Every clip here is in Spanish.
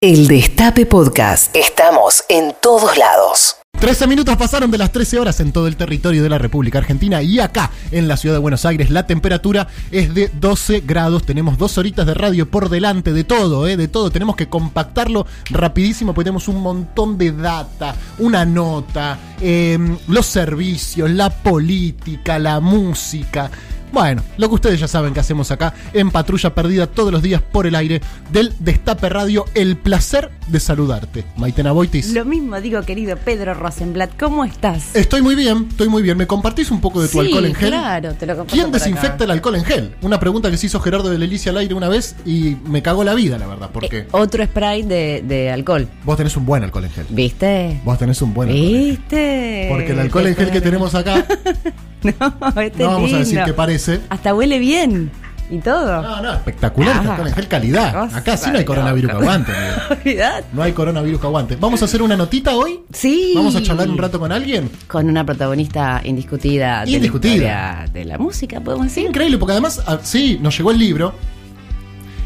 El Destape Podcast. Estamos en todos lados. 13 minutos pasaron de las 13 horas en todo el territorio de la República Argentina y acá en la ciudad de Buenos Aires la temperatura es de 12 grados. Tenemos dos horitas de radio por delante de todo, ¿eh? de todo. Tenemos que compactarlo rapidísimo porque tenemos un montón de data, una nota, eh, los servicios, la política, la música. Bueno, lo que ustedes ya saben que hacemos acá en Patrulla Perdida todos los días por el aire del Destape Radio. El placer de saludarte, Maitena Boitis. Lo mismo digo, querido Pedro Rosenblatt, ¿cómo estás? Estoy muy bien, estoy muy bien. ¿Me compartís un poco de tu Sí, alcohol en gel? claro, te lo comparto ¿Quién por desinfecta acá. el alcohol en gel? Una pregunta que se hizo Gerardo de Lelicia al aire una vez y me cagó la vida, la verdad, porque Eh, otro spray de, de alcohol. vos tenés un buen alcohol en gel. ¿Viste? Vos tenés un buen alcohol en gel. ¿Viste? Porque el alcohol en gel que tenemos acá, No, este no vamos a decir que parece. Hasta huele bien y todo. No, no, espectacular Ah, calidad. cosa Acá sí no hay coronavirus que loca. aguante. No hay coronavirus que aguante. ¿Vamos a hacer una notita hoy? Sí. ¿Vamos a charlar un rato con alguien? Con una protagonista indiscutida, de la Indiscutida. de la música, podemos decir. increíble, porque además, ah, sí, nos llegó el libro.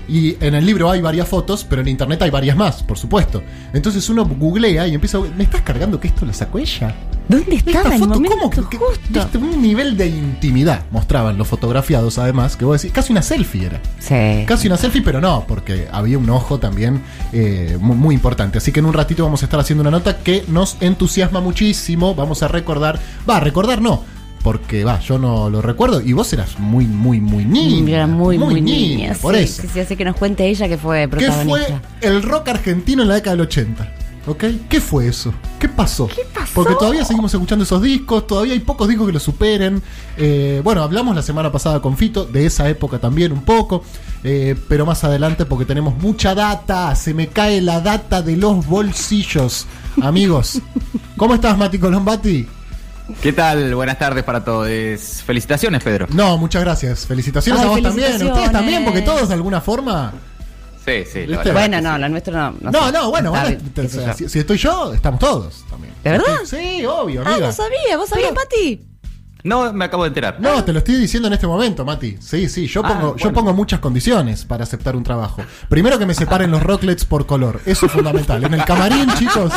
Y en el libro hay varias fotos, pero en internet hay varias más, por supuesto. Entonces uno googlea y empieza a. ¿Me estás cargando que esto lo sacó ella? ¿Dónde estaba Esta foto, ¿cómo? que- que- un nivel de intimidad mostraban los fotografiados, además, que vos decís, casi una selfie era. Sí. Casi una selfie, pero no, porque había un ojo también eh, mu- muy, importante. Así que en un ratito vamos a estar haciendo una nota que nos entusiasma muchísimo. Vamos a recordar, va, recordar no, porque va, yo no lo recuerdo y vos eras muy, muy, muy niña. Era muy, muy, niña. Por sí, eso. Sí, sí, así que nos cuente ella que fue ¿Qué protagonista. fue el rock argentino en la década del 80? ¿Ok? ¿Qué fue eso? ¿Qué pasó? ¿Qué pasó? Porque todavía seguimos escuchando esos discos, todavía hay pocos discos que lo superen. Eh, bueno, hablamos la semana pasada con Fito, de esa época también un poco, eh, pero más adelante porque tenemos mucha data, se me cae la data de los bolsillos. Amigos, ¿cómo estás Mati Colombati? ¿Qué tal? Buenas tardes para todos. Felicitaciones, Pedro. No, muchas gracias. Felicitaciones Ay, a vos también. felicitaciones. Ustedes también, porque todos de alguna forma... Sí, sí. la Bueno, no, sí. la nuestra no. No, sé. no, bueno, te- yo. si, si estoy yo, estamos todos también. ¿De verdad? Sí, obvio, Ah, amiga. no sabía, ¿vos sabías, Pati? No, me acabo de enterar. No, te lo estoy diciendo en este momento, Mati. Sí, sí, yo Ah, pongo, yo pongo muchas condiciones para aceptar un trabajo. Primero que me separen los rocklets por color. Eso es fundamental. En el camarín, chicos,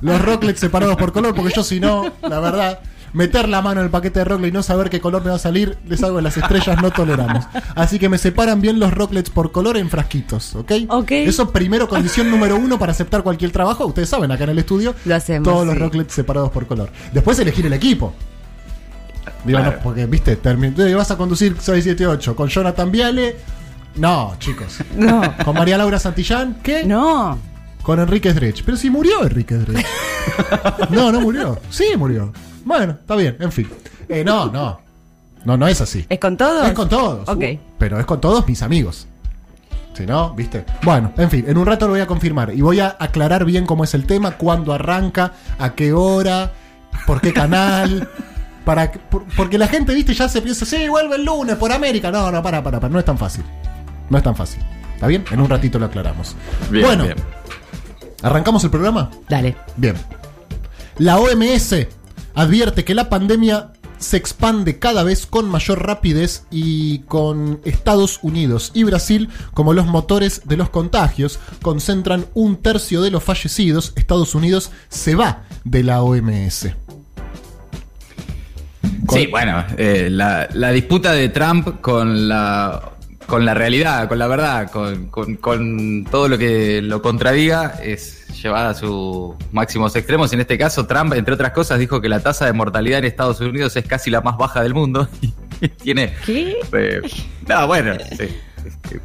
los rocklets separados por color, porque yo si no, la verdad, meter la mano en el paquete de rocklet y no saber qué color me va a salir, les hago de las estrellas, no toleramos. Así que me separan bien los rocklets por color en frasquitos, ¿ok? Ok. Eso primero, condición número uno para aceptar cualquier trabajo. Ustedes saben, acá en el estudio, Lo hacemos, todos los rocklets separados por color. Después elegir el equipo. Digo, Claro. no, porque, viste, termi- eh, vas a conducir 678 con Jonathan Viale. No, chicos. No. Con María Laura Santillán, ¿qué? No. Con Enrique Drech. Pero si murió Enrique Drech. no, no murió. Sí, murió. Bueno, está bien, en fin. Eh, no, no. No, no es así. ¿Es con todo? Es con todos. Ok. Uh, Pero es con todos mis amigos. Si no, ¿viste? Bueno, en fin, en un rato lo voy a confirmar. Y voy a aclarar bien cómo es el tema, cuándo arranca, a qué hora, por qué canal. Para, que- por- porque la gente, ¿viste? Ya se piensa, sí, vuelve el lunes por América. No, no, para, para, para. No es tan fácil. No es tan fácil. ¿Está bien? En un ratito lo aclaramos. Bien, bueno, bien. ¿arrancamos el programa? Dale. Bien. La OMS advierte que la pandemia se expande cada vez con mayor rapidez y con Estados Unidos y Brasil como los motores de los contagios concentran un tercio de los fallecidos. Estados Unidos se va de la OMS. Con- Sí, bueno, eh, la, la disputa de Trump con la con la realidad, con la verdad, con, con- con todo lo que lo contradiga, es llevada a sus máximos extremos. En este caso, Trump, entre otras cosas, dijo que la tasa de mortalidad en Estados Unidos es casi la más baja del mundo. Y tiene. ¿Qué? eh, no, bueno, sí.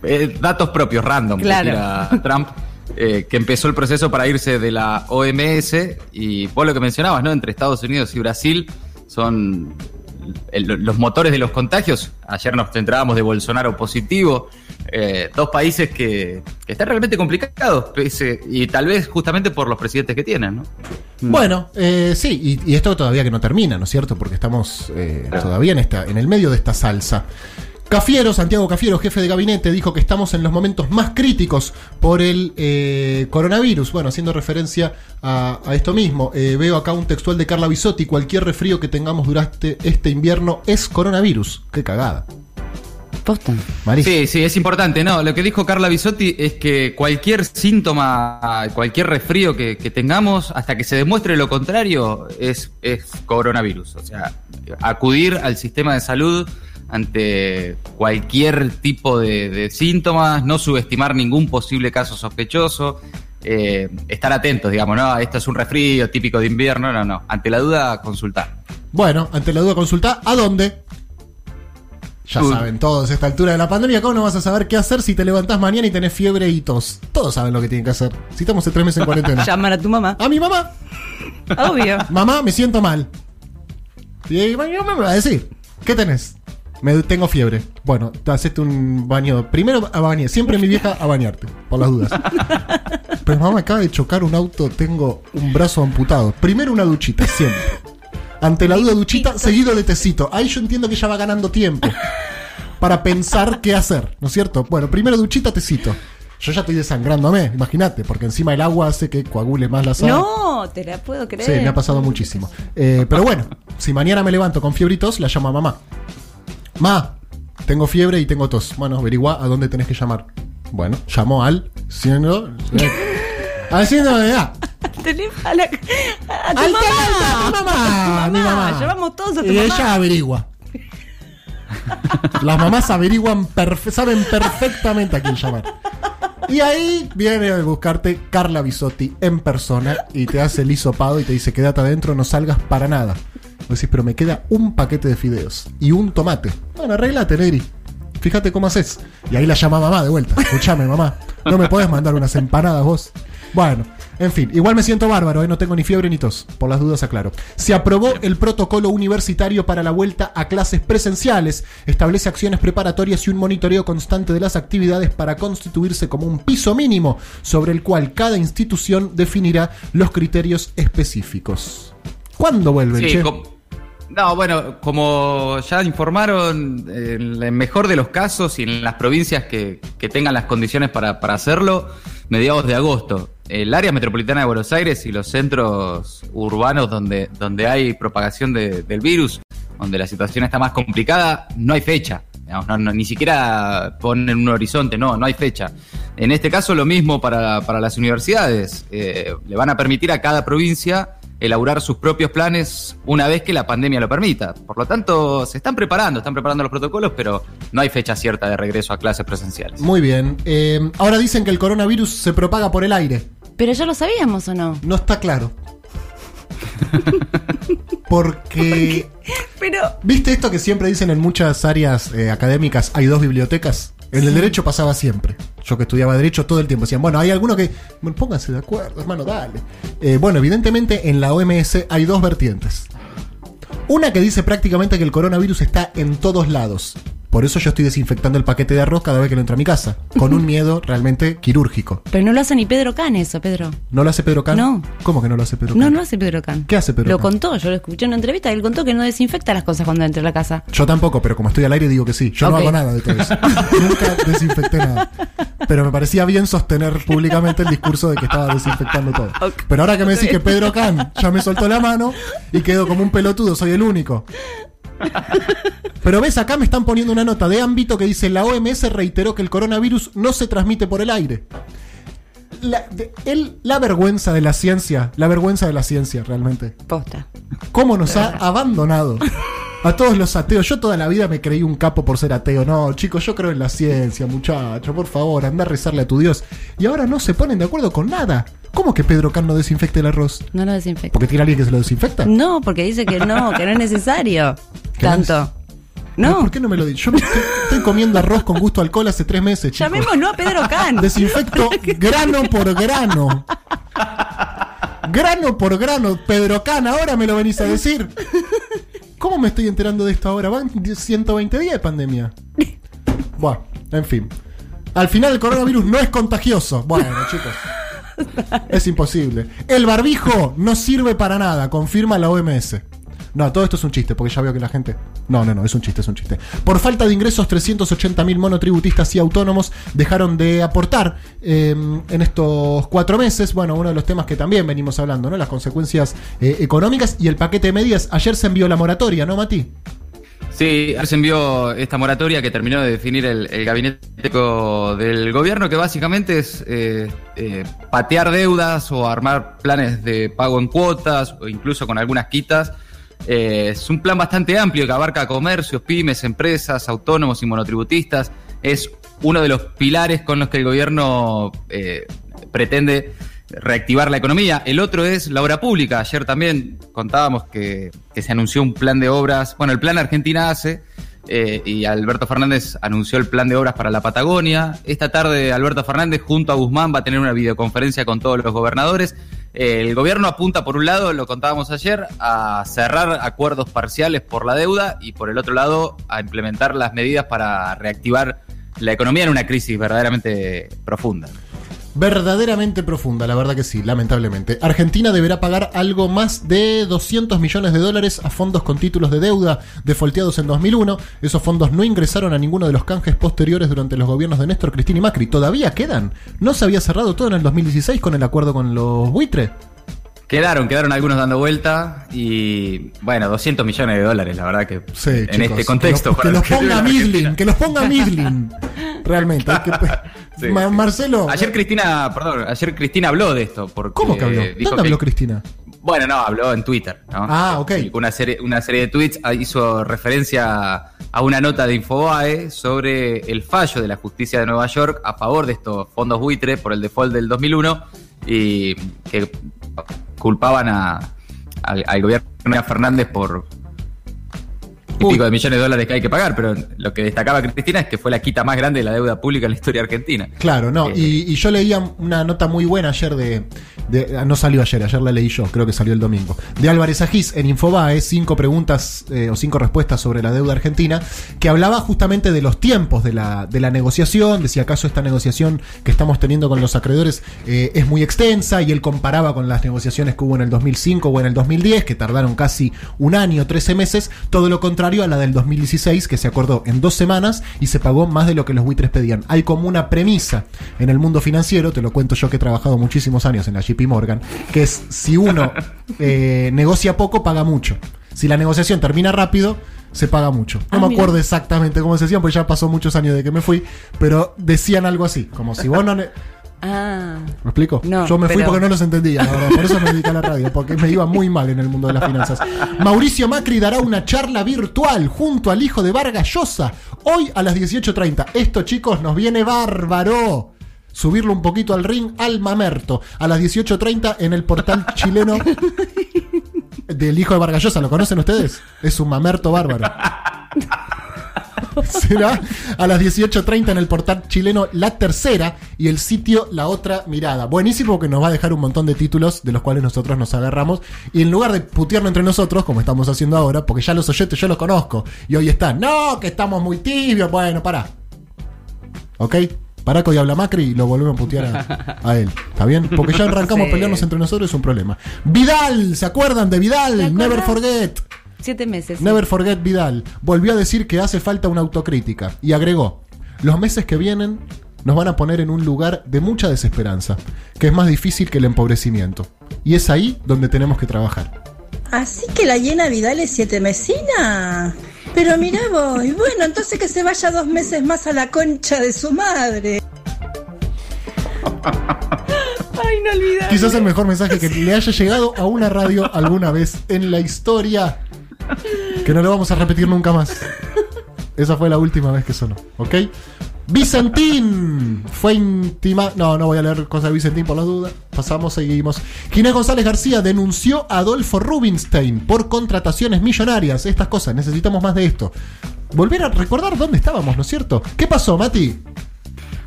Eh, datos propios, random, que Claro. tira Trump. eh, que empezó el proceso para irse de la OMS y vos lo que mencionabas, ¿no? Entre Estados Unidos y Brasil son el- los motores de los contagios. Ayer nos centrábamos de Bolsonaro positivo. eh, dos países que, que están realmente complicados pese- y tal vez justamente por los presidentes que tienen, ¿no? Bueno, eh, sí, y, y esto todavía que no termina, ¿no es cierto? Porque estamos eh, todavía en, esta, en el medio de esta salsa. Cafiero, Santiago Cafiero, jefe de gabinete, dijo que estamos en los momentos más críticos por el eh, coronavirus. Bueno, haciendo referencia a, a esto mismo, eh, veo acá un textual de Carla Bisotti, cualquier resfrío que tengamos durante este invierno es coronavirus. Qué cagada. Sí, sí, es importante. No, lo que dijo Carla Bisotti es que cualquier síntoma, cualquier resfrío que, que tengamos, hasta que se demuestre lo contrario, es, es coronavirus. O sea, acudir al sistema de salud ante cualquier tipo de, de síntomas, no subestimar ningún posible caso sospechoso. eh, estar atentos, digamos, ¿no? Esto es un resfrío típico de invierno, no, no. Ante la duda, consultar. Bueno, ante la duda consulta, ¿a dónde? Ya Uy. saben todos, a esta altura de la pandemia, ¿cómo no vas a saber qué hacer si te levantás mañana y tenés fiebre y tos? Todos saben lo que tienen que hacer. Si estamos en tres meses en cuarentena. Llamar a tu mamá. A mi mamá, Obvio. mamá, me siento mal. Y mamá me va a decir, ¿qué tenés? Me, tengo fiebre. Bueno, te hacete un baño. Primero a bañar, siempre mi vieja a bañarte, por las dudas. Pero mamá me acaba de chocar un auto, tengo un brazo amputado. Primero una duchita, siempre. Ante la duda duchita, seguido de tecito. Ahí yo entiendo que ella va ganando tiempo. Para pensar qué hacer, ¿no es cierto? Bueno, primero duchita, tecito. Yo ya estoy desangrándome, imagínate, porque encima el agua hace que coagule más la sangre. No, te la puedo creer. Sí, me ha pasado muchísimo. Eh, pero bueno, si mañana me levanto con fiebre y tos, la llamo a mamá. Ma, tengo fiebre y tengo tos. Bueno, averigua a dónde tenés que llamar. Bueno, llamó al siendo al siendo de edad. Tenés a, la, a tu Al mamá. a mamá, a mi mamá. Llevamos todos a tu Y mamá. ella averigua. Las mamás averiguan, perfe- saben perfectamente a quién llamar. Y ahí viene a buscarte Carla Bisotti en persona y te hace el hisopado y te dice: Quédate adentro, no salgas para nada. Decís, pero me queda un paquete de fideos y un tomate. Bueno, arreglate, Neri. Fíjate cómo haces. Y ahí la llama mamá de vuelta. Escuchame, mamá. No me podés mandar unas empanadas vos. Bueno, en fin, igual me siento bárbaro, ¿eh? no tengo ni fiebre ni tos. Por las dudas aclaro. Se aprobó el protocolo universitario para la vuelta a clases presenciales. Establece acciones preparatorias y un monitoreo constante de las actividades para constituirse como un piso mínimo sobre el cual cada institución definirá los criterios específicos. ¿Cuándo vuelven, Sí, che? No, bueno, como ya informaron, en el mejor de los casos y en las provincias que, que tengan las condiciones para, para hacerlo, mediados de agosto. El área metropolitana de Buenos Aires y los centros urbanos donde, donde hay propagación de- del virus, donde la situación está más complicada, no hay fecha. No- ni siquiera ponen un horizonte, no, no hay fecha. En este caso lo mismo para, para las universidades. Eh, le van a permitir a cada provincia elaborar sus propios planes una vez que la pandemia lo permita. Por lo tanto, se están preparando, están preparando los protocolos, pero no hay fecha cierta de regreso a clases presenciales. Muy bien. Eh, ahora dicen que el coronavirus se propaga por el aire. Pero ya lo sabíamos o no. No está claro. Porque, Pero. ¿viste esto que siempre dicen en muchas áreas eh, académicas? Hay dos bibliotecas. En el derecho pasaba siempre. Yo que estudiaba derecho todo el tiempo decían, bueno, hay alguno que. Bueno, pónganse de acuerdo, hermano, dale. Eh, bueno, evidentemente en la OMS hay dos vertientes. Una que dice prácticamente que el coronavirus está en todos lados. Por eso yo estoy desinfectando el paquete de arroz cada vez que lo entro a mi casa. Con un miedo realmente quirúrgico. Pero no lo hace ni Pedro Can eso, Pedro. ¿No lo hace Pedro Can? No. ¿Cómo que no lo hace Pedro No, Can? no hace Pedro Can. ¿Qué hace Pedro Lo Can? contó, yo lo escuché en una entrevista. Él contó que no desinfecta las cosas cuando entra a la casa. Yo tampoco, pero como estoy al aire digo que sí. Yo no hago nada de todo eso. Nunca desinfecté nada. Pero me parecía bien sostener públicamente el discurso de que estaba desinfectando todo. Pero ahora que me decís que Pedro Can ya me soltó la mano y quedo como un pelotudo, soy el único. Pero ves, acá me están poniendo una nota de ámbito que dice la OMS reiteró que el coronavirus no se transmite por el aire. La, de- el- la vergüenza de la ciencia, la vergüenza de la ciencia realmente. Posta. ¿Cómo nos ha abandonado? A todos los ateos. Yo toda la vida me creí un capo por ser ateo. No, chicos, yo creo en la ciencia, muchacho. Por favor, anda a rezarle a tu Dios. Y ahora no se ponen de acuerdo con nada. ¿Cómo que Pedro Can no desinfecta el arroz? No lo desinfecta. ¿Porque tiene alguien que se lo desinfecta? No, porque dice que no, que no es necesario. Tanto. No. ¿Por qué no me lo dices? Yo me estoy, estoy comiendo arroz con gusto a alcohol hace tres meses, chicos. Llamémoslo a Pedro Can. Desinfecto grano por grano. Grano por grano. Pedro Can, ahora me lo venís a decir. ¿Cómo me estoy enterando de esto ahora? Van 120 días de pandemia. Bueno, en fin. Al final el coronavirus no es contagioso. Bueno, chicos. Es imposible. El barbijo no sirve para nada, confirma la OMS. No, todo esto es un chiste, porque ya veo que la gente. No, no, no, es un chiste, es un chiste. Por falta de ingresos, 380.000 monotributistas y autónomos dejaron de aportar eh, en estos cuatro meses. Bueno, uno de los temas que también venimos hablando, ¿no? Las consecuencias eh, económicas y el paquete de medidas. Ayer se envió la moratoria, ¿no, Mati? Sí, se envió esta moratoria que terminó de definir el, gabinete del gobierno, que básicamente es eh, eh, patear deudas o armar planes de pago en cuotas o incluso con algunas quitas. Eh, es un plan bastante amplio que abarca comercios, pymes, empresas, autónomos y monotributistas. Es uno de los pilares con los que el gobierno pretende reactivar la economía. El otro es la obra pública. Ayer también contábamos que, se anunció un plan de obras. Bueno, el plan Argentina hace. eh, y Alberto Fernández anunció el plan de obras para la Patagonia. Esta tarde Alberto Fernández junto a Guzmán va a tener una videoconferencia con todos los gobernadores. Eh, el gobierno apunta por un lado, lo contábamos ayer, a cerrar acuerdos parciales por la deuda y por el otro lado a implementar las medidas para reactivar la economía en una crisis verdaderamente profunda. Verdaderamente profunda, la verdad que sí, lamentablemente. Argentina deberá pagar algo más de 200 millones de dólares a fondos con títulos de deuda defolteados en 2001. Esos fondos no ingresaron a ninguno de los canjes posteriores durante los gobiernos de Néstor, Cristina y Macri. ¿Todavía quedan? ¿No se había cerrado todo en el 2016 con el acuerdo con los buitres? Quedaron, quedaron algunos dando vuelta y bueno, 200 millones de dólares, la verdad que Sí, en chicos, este contexto. Que, para los, que ponga. Midlin, que los ponga Midlin. Realmente. hay que- Sí, Ma- sí. Marcelo. Ayer Cristina, perdón, ayer Cristina habló de esto. Porque ¿Cómo que habló? dijo ¿Dónde habló que- Cristina? Bueno, no, habló en Twitter. ¿no? Ah, ok. Una serie, una serie de tweets, ah, hizo referencia a una nota de Infobae sobre el fallo de la justicia de Nueva York a favor de estos fondos buitre por el default del 2001 y que culpaban a, al, al gobierno de Fernández por y pico de millones de dólares que hay que pagar, pero lo que destacaba Cristina es que fue la quita más grande de la deuda pública en la historia argentina. Claro, no. Eh, Y, y yo leía una nota muy buena ayer de, de- ah, No salió ayer, ayer la leí yo, creo que salió el domingo. De Álvarez Agís en Infobae, cinco preguntas eh, o cinco respuestas sobre la deuda argentina, que hablaba justamente de los tiempos de la, de la negociación, de si acaso esta negociación que estamos teniendo con los acreedores eh, es muy extensa, y él comparaba con las negociaciones que hubo en el 2005 o en el 2010, que tardaron casi un año, 13 meses, todo lo contrario a la del 2016, que se acordó en dos semanas y se pagó más de lo que los buitres pedían. Hay como una premisa en el mundo financiero, te lo cuento yo que he trabajado muchísimos años en la JP Morgan, que es si uno eh, negocia poco, paga mucho. Si la negociación termina rápido, se paga mucho. No Ah, me mira. acuerdo exactamente cómo se decían, porque ya pasó muchos años de que me fui, pero decían algo así, como si vos no... Ah. ¿Me explico? No, Yo me fui pero- porque no los entendía, la verdad. Por eso me dediqué a la radio, porque me iba muy mal en el mundo de las finanzas. Mauricio Macri dará una charla virtual junto al hijo de Vargas Llosa hoy a las 18.30. Esto, chicos, nos viene bárbaro. Subirlo un poquito al ring al mamerto. A las 18.30 en el portal chileno del hijo de Vargas Llosa. ¿Lo conocen ustedes? Es un mamerto bárbaro. Será a las 18.30 en el portal chileno La Tercera y el sitio La Otra Mirada. Buenísimo que nos va a dejar un montón de títulos de los cuales nosotros nos agarramos. Y en lugar de putearnos entre nosotros, como estamos haciendo ahora, porque ya los oyentes yo los conozco, y hoy están, no, que estamos muy tibios, bueno, pará. ¿Ok? Pará que hoy habla Macri y lo volvemos a putear a, a él. ¿Está bien? Porque ya arrancamos Sí. a pelearnos entre nosotros, es un problema. Vidal, ¿se acuerdan de Vidal? ¿Te Never forget. Siete meses. sí. Never forget Vidal volvió a decir que hace falta una autocrítica y agregó, los meses que vienen nos van a poner en un lugar de mucha desesperanza, que es más difícil que el empobrecimiento. Y es ahí donde tenemos que trabajar. Así que la llena Vidal es siete mesina. Pero mira vos, y bueno, entonces que se vaya dos meses más a la concha de su madre. Ay, no olvidar. Quizás el mejor mensaje que le haya llegado a una radio alguna vez en la historia. Que no lo vamos a repetir nunca más. Esa fue la última vez que sonó, ¿ok? Vicentín fue intima. No, no voy a leer cosas de Vicentín por las dudas. Pasamos, seguimos. Ginés González García denunció a Adolfo Rubinstein por contrataciones millonarias. Estas cosas, necesitamos más de esto. Volver a recordar dónde estábamos, ¿no es cierto? ¿Qué pasó, Mati?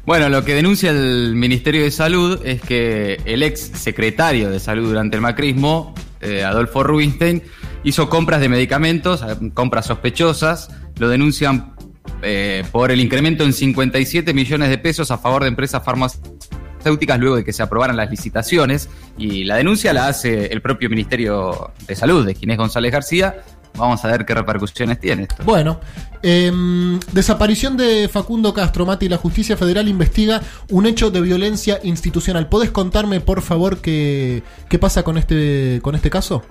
Bueno, lo que denuncia el Ministerio de Salud es que el ex secretario de Salud durante el macrismo, eh, Adolfo Rubinstein, hizo compras de medicamentos, eh, compras sospechosas, lo denuncian eh, por el incremento en 57 millones de pesos a favor de empresas farmacéuticas luego de que se aprobaran las licitaciones y la denuncia la hace el propio Ministerio de Salud de Ginés González García. Vamos a ver qué repercusiones tiene esto. Bueno, em, desaparición de Facundo Castro, Mati. La justicia federal investiga un hecho de violencia institucional. ¿Podés contarme, por favor, qué, qué pasa con este, con este caso?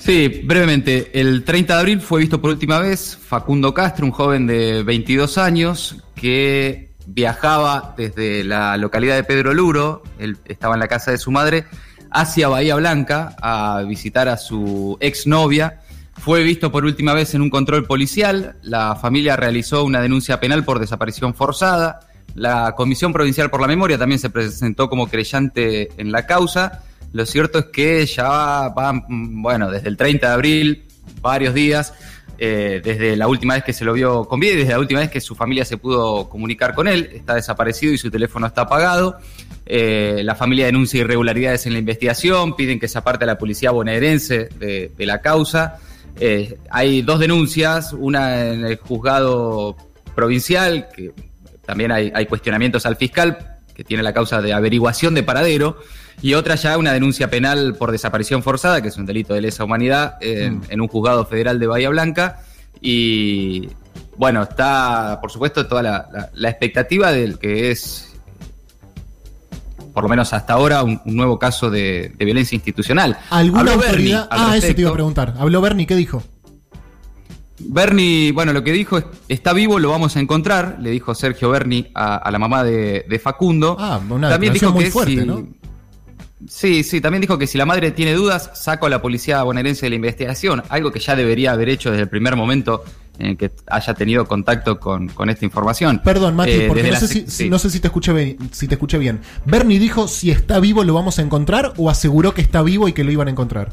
Sí, brevemente. El 30 de abril fue visto por última vez Facundo Castro, un joven de 22 años que viajaba desde la localidad de Pedro Luro, él estaba en la casa de su madre, hacia Bahía Blanca a visitar a su exnovia. Fue visto por última vez en un control policial. La familia realizó una denuncia penal por desaparición forzada. La Comisión Provincial por la Memoria también se presentó como creyente en la causa. Lo cierto es que ya van, bueno, desde el 30 de abril, varios días, eh, desde la última vez que se lo vio con vida y desde la última vez que su familia se pudo comunicar con él, está desaparecido y su teléfono está apagado. Eh, la familia denuncia irregularidades en la investigación, piden que se aparte a la policía bonaerense de, la causa. Eh, hay dos denuncias, una en el juzgado provincial, que también hay cuestionamientos al fiscal, que tiene la causa de averiguación de paradero, y otra ya una denuncia penal por desaparición forzada, que es un delito de lesa humanidad, en, Mm. en un juzgado federal de Bahía Blanca. Y bueno, está, por supuesto, toda la, la- la expectativa del que es, por lo menos hasta ahora, un, un nuevo caso de, de violencia institucional. ¿Alguna Habló Bernie autoridad? Ah, eso te iba a preguntar. Habló Bernie, ¿qué dijo? Bernie, bueno, lo que dijo es, está vivo, lo vamos a encontrar, le dijo Sergio Bernie a, a la mamá de, de Facundo. Ah, una declaración muy fuerte, si, ¿no? Sí, sí, también dijo que si la madre tiene dudas, saco a la policía bonaerense de la investigación, algo que ya debería haber hecho desde el primer momento en que haya tenido contacto con, con esta información. Perdón, Mati, Eh, porque no la sé, si, sec- si- sí. no sé si te escuché bien, si te escuché bien. Bernie dijo si está vivo lo vamos a encontrar o aseguró que está vivo y que lo iban a encontrar.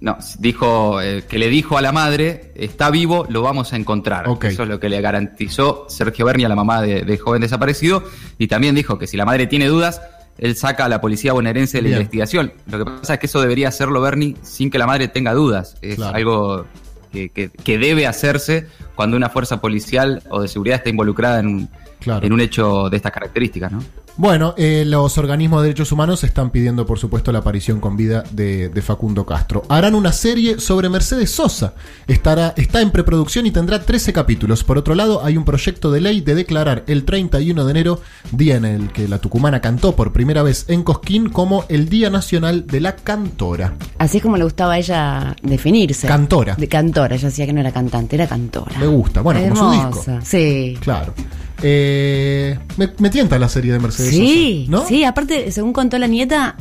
No, dijo eh, que le dijo a la madre, está vivo, lo vamos a encontrar. Eso es lo que le garantizó Sergio Berni a la mamá de- del joven desaparecido. Y también dijo que si la madre tiene dudas, él saca a la policía bonaerense de la Bien. investigación. Lo que pasa es que eso debería hacerlo Berni sin que la madre tenga dudas. Es Claro. algo que, que- que debe hacerse cuando una fuerza policial o de seguridad está involucrada en un, Claro. en un hecho de estas características, ¿no? Bueno, eh, los organismos de derechos humanos están pidiendo, por supuesto, la aparición con vida de, de Facundo Castro. Harán una serie sobre Mercedes Sosa. Estará, está en preproducción y tendrá 13 capítulos. Por otro lado, hay un proyecto de ley de declarar el 31 de enero, día en el que la tucumana cantó por primera vez en Cosquín, como el Día Nacional de la Cantora. Así es como le gustaba a ella definirse. Cantora. De cantora. Ella decía que no era cantante, era cantora. Me gusta. Bueno, como su disco. Hermosa. Sí. Claro. Eh, me, me tienta la serie de Mercedes Sí, Sosa, ¿no? sí, aparte, según contó la nieta,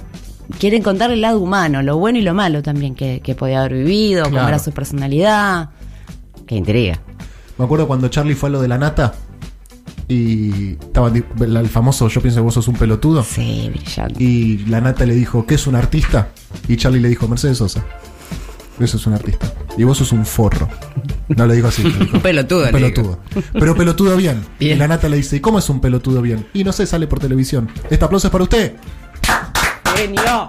quieren contar el lado humano, lo bueno y lo malo también que, que podía haber vivido, cómo era su personalidad. Qué intriga. Me acuerdo cuando Charlie fue a lo de la nata y estaba el famoso Yo pienso que vos sos un pelotudo. Sí, brillante. Y la nata le dijo, ¿qué es un artista? Y Charlie le dijo, Mercedes Sosa. Eso es un artista. Y vos sos un forro. No le dijo así. Un pelotudo, Un pelotudo. Pero pelotudo bien. Bien. Y la nata le dice, ¿y cómo es un pelotudo bien? Y no sé, sale por televisión. Este aplauso es para usted. Genio.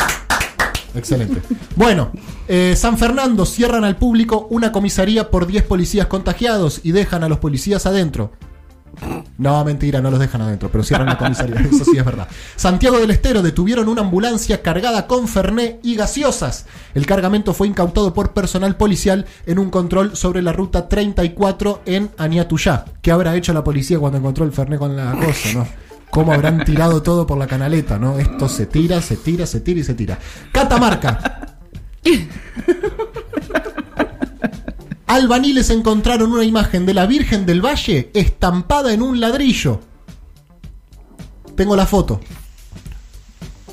Excelente. Bueno, eh, San Fernando cierran al público una comisaría por 10 policías contagiados y dejan a los policías adentro. No, mentira, no los dejan adentro, pero cierran la comisaría, eso sí es verdad. Santiago del Estero detuvieron una ambulancia cargada con Ferné y gaseosas. El cargamento fue incautado por personal policial en un control sobre la ruta 34 en Aniatuyá. ¿Qué habrá hecho la policía cuando encontró el Ferné con la cosa, no? ¿Cómo habrán tirado todo por la canaleta, no? Esto se tira, se tira, se tira y se tira. Catamarca. Albaniles encontraron una imagen de la Virgen del Valle estampada en un ladrillo. Tengo la foto.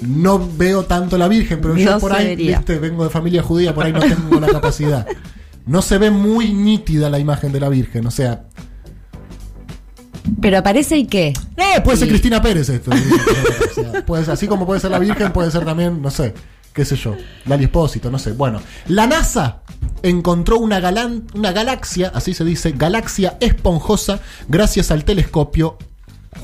No veo tanto la Virgen, pero yo por ahí, vería. viste, vengo de familia judía, por ahí no tengo la capacidad. No se ve muy nítida la imagen de la Virgen, o sea, Pero aparece y qué. eh, puede ser Cristina Pérez esto. O sea, puede ser- así como puede ser la Virgen, puede ser también, no sé, qué sé yo, Lali Espósito, no sé. Bueno, la NASA encontró una, galán- una galaxia, así se dice, galaxia esponjosa, gracias al telescopio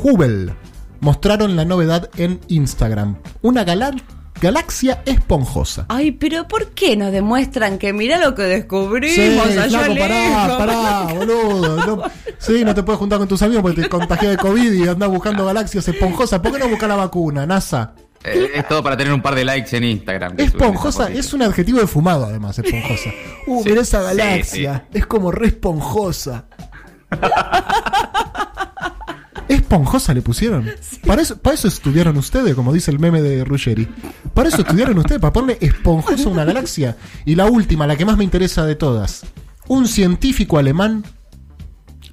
Hubble. Mostraron la novedad en Instagram. Una galán- galaxia esponjosa. Ay, pero ¿por qué nos demuestran que mira lo que descubrimos Sí, allá pará, pará, boludo. No, sí, no te puedes juntar con tus amigos porque te contagias de COVID y andás buscando galaxias esponjosas. ¿Por qué no buscar la vacuna, NASA? Eh, es todo para tener un par de likes en Instagram. Esponjosa es un adjetivo de fumado, además, esponjosa. Uh, Sí, esa sí, galaxia. Es como re esponjosa. ¿Esponjosa le pusieron? Para, eso, para eso estudiaron ustedes, como dice el meme de Ruggeri. Para eso estudiaron ustedes, para ponerle esponjoso a una galaxia. Y la última, la que más me interesa de todas. Un científico alemán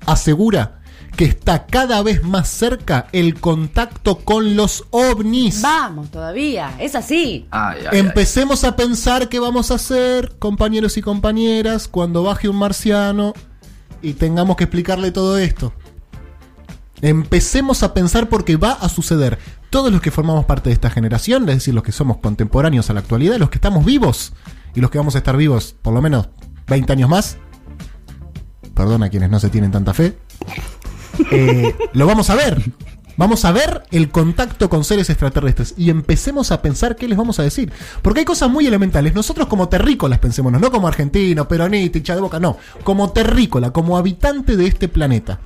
asegura que está cada vez más cerca el contacto con los ovnis. Vamos, todavía. Es así. Ay, ay, ay. Empecemos a pensar qué vamos a hacer, compañeros y compañeras, cuando baje un marciano y tengamos que explicarle todo esto. Empecemos a pensar porque va a suceder. Todos los que formamos parte de esta generación, es decir, los que somos contemporáneos a la actualidad, los que estamos vivos y los que vamos a estar vivos por lo menos 20 años más, perdón a quienes no se tienen tanta fe, eh, lo vamos a ver. Vamos a ver el contacto con seres extraterrestres y empecemos a pensar qué les vamos a decir. Porque hay cosas muy elementales. Nosotros como terrícolas pensémonos, no como argentinos, peronistas, hincha de boca, no. Como terrícola, como habitante de este planeta.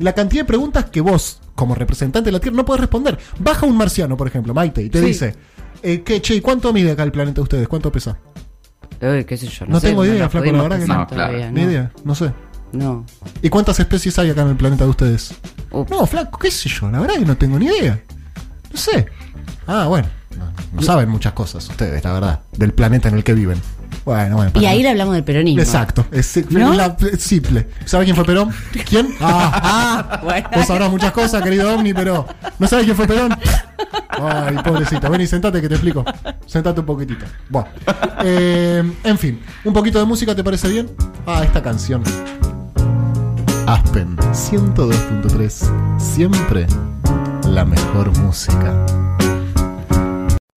La cantidad de preguntas que vos, como representante de la Tierra, no podés responder. Baja un marciano, por ejemplo, Maite, y te Sí. dice, eh, ¿qué, che, ¿y ¿cuánto mide acá el planeta de ustedes? ¿Cuánto pesa? Uy, qué sé yo. No sé, tengo idea, flaco, la verdad que no. Claro. todavía, Ni idea, no sé. No. ¿Y cuántas especies hay acá en el planeta de ustedes? No, flaco, qué sé yo, la verdad que no tengo ni idea. No sé. Ah, bueno. No, no saben muchas cosas ustedes, la verdad, del planeta en el que viven. Bueno, bueno. Y ahí le hablamos del peronismo. Exacto, es, ¿No? la- es simple. ¿Sabe quién fue Perón? ¿Quién? Ah, ah. Bueno. Vos sabrás muchas cosas, querido Omni, pero ¿no sabes quién fue Perón? Ay, pobrecito. Ven y sentate que te explico. Sentate un poquitito. Bueno. Eh, en fin, un poquito de música, ¿te parece bien? Ah, esta canción. Aspen 102.3. Siempre la mejor música.